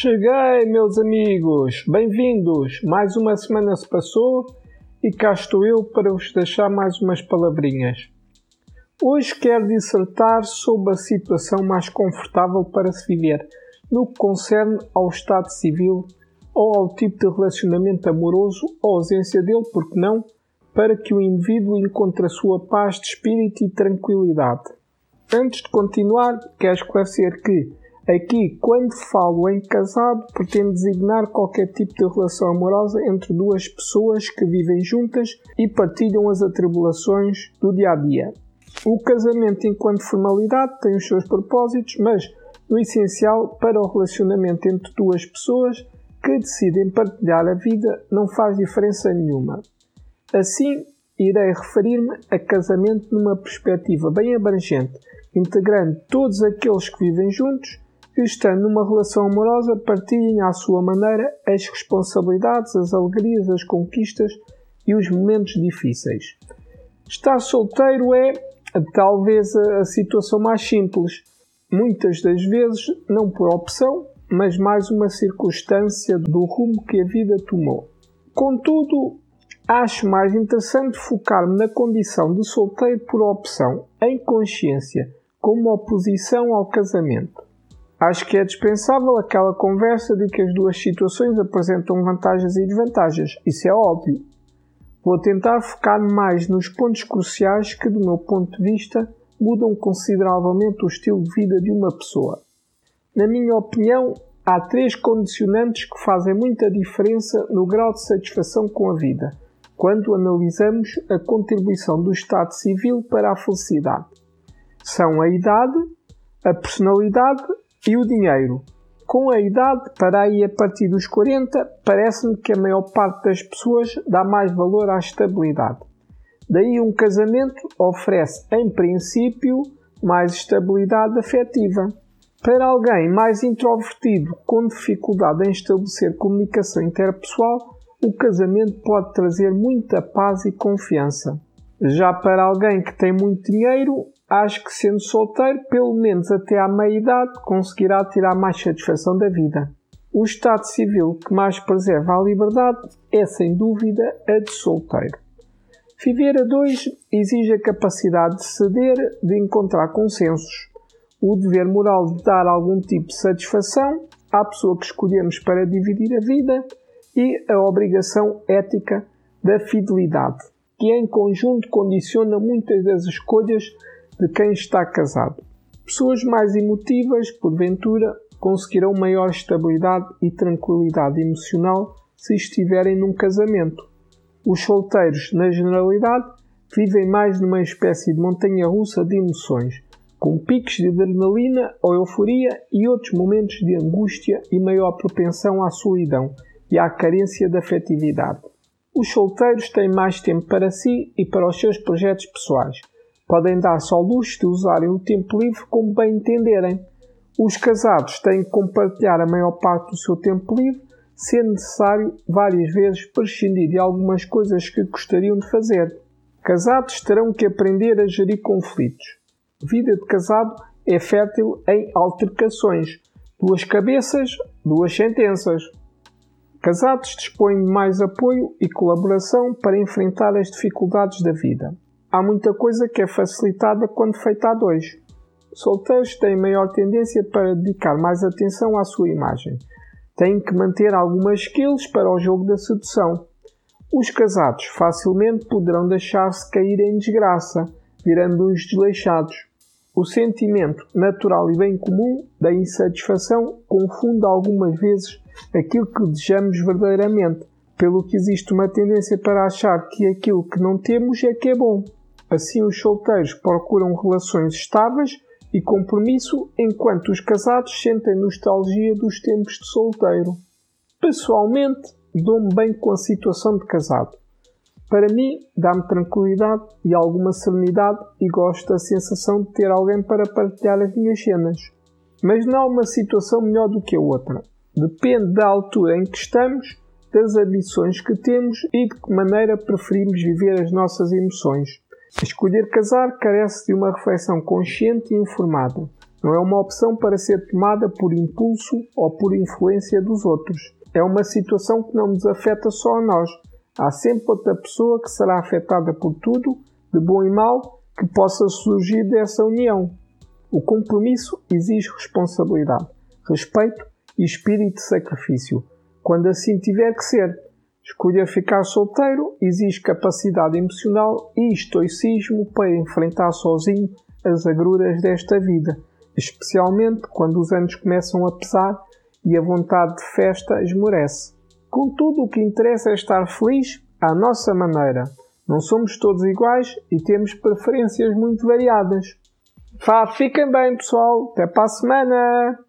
Cheguei, meus amigos! Bem-vindos! Mais uma semana se passou e cá estou eu para vos deixar mais umas palavrinhas. Hoje quero dissertar sobre a situação mais confortável para se viver no que concerne ao estado civil ou ao tipo de relacionamento amoroso ou ausência dele, porque não, para que o indivíduo encontre a sua paz de espírito e tranquilidade. Antes de continuar, quero esclarecer que Aqui, quando falo em casado, pretendo designar qualquer tipo de relação amorosa entre duas pessoas que vivem juntas e partilham as atribulações do dia a dia. O casamento, enquanto formalidade, tem os seus propósitos, mas, no essencial, para o relacionamento entre duas pessoas que decidem partilhar a vida, não faz diferença nenhuma. Assim, irei referir-me a casamento numa perspectiva bem abrangente, integrando todos aqueles que vivem juntos que, estando numa relação amorosa, partilhem à sua maneira as responsabilidades, as alegrias, as conquistas e os momentos difíceis. Estar solteiro é talvez a situação mais simples, muitas das vezes não por opção, mas mais uma circunstância do rumo que a vida tomou. Contudo, acho mais interessante focar-me na condição de solteiro por opção, em consciência, como oposição ao casamento. Acho que é dispensável aquela conversa de que as duas situações apresentam vantagens e desvantagens. Isso é óbvio. Vou tentar focar mais nos pontos cruciais que, do meu ponto de vista, mudam consideravelmente o estilo de vida de uma pessoa. Na minha opinião, há três condicionantes que fazem muita diferença no grau de satisfação com a vida, quando analisamos a contribuição do Estado civil para a felicidade. São a idade, a personalidade e o dinheiro? Com a idade, para aí a partir dos 40, parece-me que a maior parte das pessoas dá mais valor à estabilidade. Daí um casamento oferece, em princípio, mais estabilidade afetiva. Para alguém mais introvertido, com dificuldade em estabelecer comunicação interpessoal, o casamento pode trazer muita paz e confiança. Já para alguém que tem muito dinheiro, acho que sendo solteiro, pelo menos até à meia-idade, conseguirá tirar mais satisfação da vida. O estado civil que mais preserva a liberdade é, sem dúvida, a de solteiro. Viver a dois exige a capacidade de ceder, de encontrar consensos, o dever moral de dar algum tipo de satisfação à pessoa que escolhemos para dividir a vida e a obrigação ética da fidelidade, que em conjunto condiciona muitas das escolhas de quem está casado. Pessoas mais emotivas, porventura, conseguirão maior estabilidade e tranquilidade emocional se estiverem num casamento. Os solteiros, na generalidade, vivem mais numa espécie de montanha russa de emoções, com picos de adrenalina ou euforia e outros momentos de angústia e maior propensão à solidão e à carência de afetividade. Os solteiros têm mais tempo para si e para os seus projetos pessoais podem dar-se ao luxo de usarem o tempo livre como bem entenderem. Os casados têm que compartilhar a maior parte do seu tempo livre, sendo necessário várias vezes prescindir de algumas coisas que gostariam de fazer. Casados terão que aprender a gerir conflitos. Vida de casado é fértil em altercações. Duas cabeças, duas sentenças. Casados dispõem de mais apoio e colaboração para enfrentar as dificuldades da vida. Há muita coisa que é facilitada quando feita a dois. Solteiros têm maior tendência para dedicar mais atenção à sua imagem. Têm que manter algumas skills para o jogo da sedução. Os casados facilmente poderão deixar-se cair em desgraça, virando uns desleixados. O sentimento natural e bem comum da insatisfação confunde algumas vezes aquilo que desejamos verdadeiramente, pelo que existe uma tendência para achar que aquilo que não temos é que é bom. Assim, os solteiros procuram relações estáveis e compromisso, enquanto os casados sentem nostalgia dos tempos de solteiro. Pessoalmente, dou-me bem com a situação de casado. Para mim, dá-me tranquilidade e alguma serenidade e gosto da sensação de ter alguém para partilhar as minhas cenas. Mas não há uma situação melhor do que a outra. Depende da altura em que estamos, das ambições que temos e de que maneira preferimos viver as nossas emoções. Escolher casar carece de uma reflexão consciente e informada. Não é uma opção para ser tomada por impulso ou por influência dos outros. É uma situação que não nos afeta só a nós. Há sempre outra pessoa que será afetada por tudo, de bom e mal, que possa surgir dessa união. O compromisso exige responsabilidade, respeito e espírito de sacrifício, quando assim tiver que ser. Escolher ficar solteiro exige capacidade emocional e estoicismo para enfrentar sozinho as agruras desta vida, especialmente quando os anos começam a pesar e a vontade de festa esmorece. Contudo, o que interessa é estar feliz à nossa maneira. Não somos todos iguais e temos preferências muito variadas. Vá, fiquem bem, pessoal. Até para a semana!